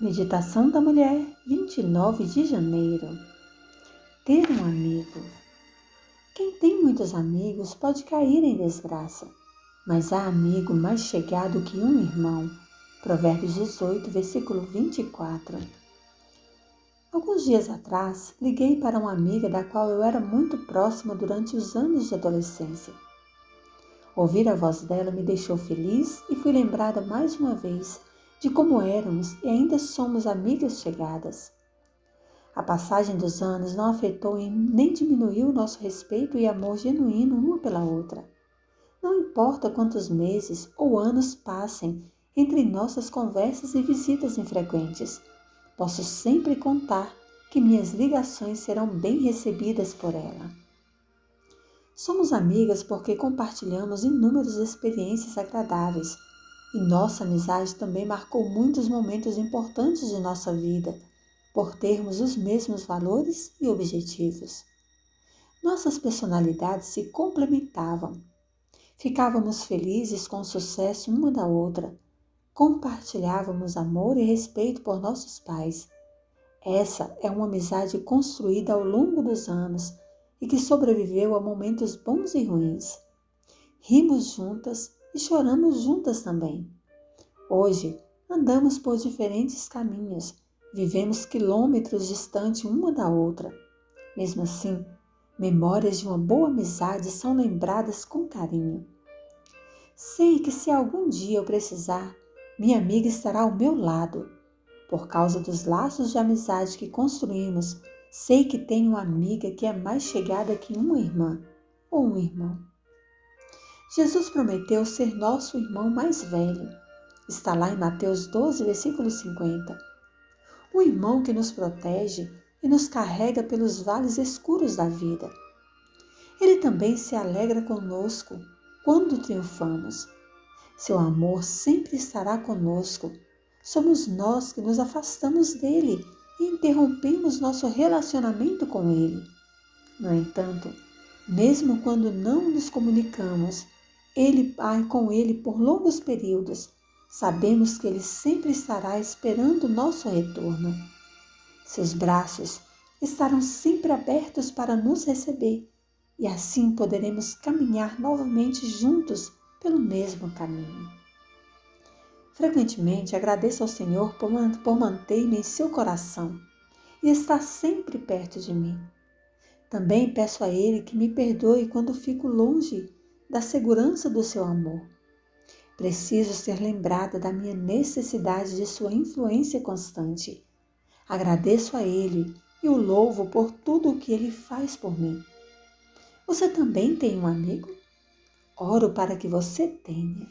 Meditação da Mulher, 29 de janeiro. Ter um amigo. Quem tem muitos amigos pode cair em desgraça, mas há amigo mais chegado que um irmão. Provérbios 18, versículo 24. Alguns dias atrás, liguei para uma amiga da qual eu era muito próxima durante os anos de adolescência. Ouvir a voz dela me deixou feliz e fui lembrada mais uma vez de como éramos e ainda somos amigas chegadas. A passagem dos anos não afetou nem diminuiu o nosso respeito e amor genuíno uma pela outra. Não importa quantos meses ou anos passem entre nossas conversas e visitas infrequentes, posso sempre contar que minhas ligações serão bem recebidas por ela. Somos amigas porque compartilhamos inúmeras experiências agradáveis e nossa amizade também marcou muitos momentos importantes de nossa vida, por termos os mesmos valores e objetivos. Nossas personalidades se complementavam. Ficávamos felizes com o sucesso uma da outra. Compartilhávamos amor e respeito por nossos pais. Essa é uma amizade construída ao longo dos anos e que sobreviveu a momentos bons e ruins. Rimos juntas e choramos juntas também. Hoje andamos por diferentes caminhos, vivemos quilômetros distante uma da outra. Mesmo assim, memórias de uma boa amizade são lembradas com carinho. Sei que se algum dia eu precisar, minha amiga estará ao meu lado. Por causa dos laços de amizade que construímos, sei que tenho uma amiga que é mais chegada que uma irmã ou um irmão. Jesus prometeu ser nosso irmão mais velho. Está lá em Mateus 12, versículo 50. O irmão que nos protege e nos carrega pelos vales escuros da vida. Ele também se alegra conosco quando triunfamos. Seu amor sempre estará conosco. Somos nós que nos afastamos dele e interrompemos nosso relacionamento com ele. No entanto, mesmo quando não nos comunicamos, ele vai com ele por longos períodos. Sabemos que ele sempre estará esperando o nosso retorno. Seus braços estarão sempre abertos para nos receber e assim poderemos caminhar novamente juntos pelo mesmo caminho. Frequentemente agradeço ao Senhor por, por manter-me em seu coração e estar sempre perto de mim. Também peço a Ele que me perdoe quando fico longe da segurança do seu amor. Preciso ser lembrada da minha necessidade de sua influência constante. Agradeço a Ele e o louvo por tudo o que Ele faz por mim. Você também tem um amigo? Oro para que você tenha.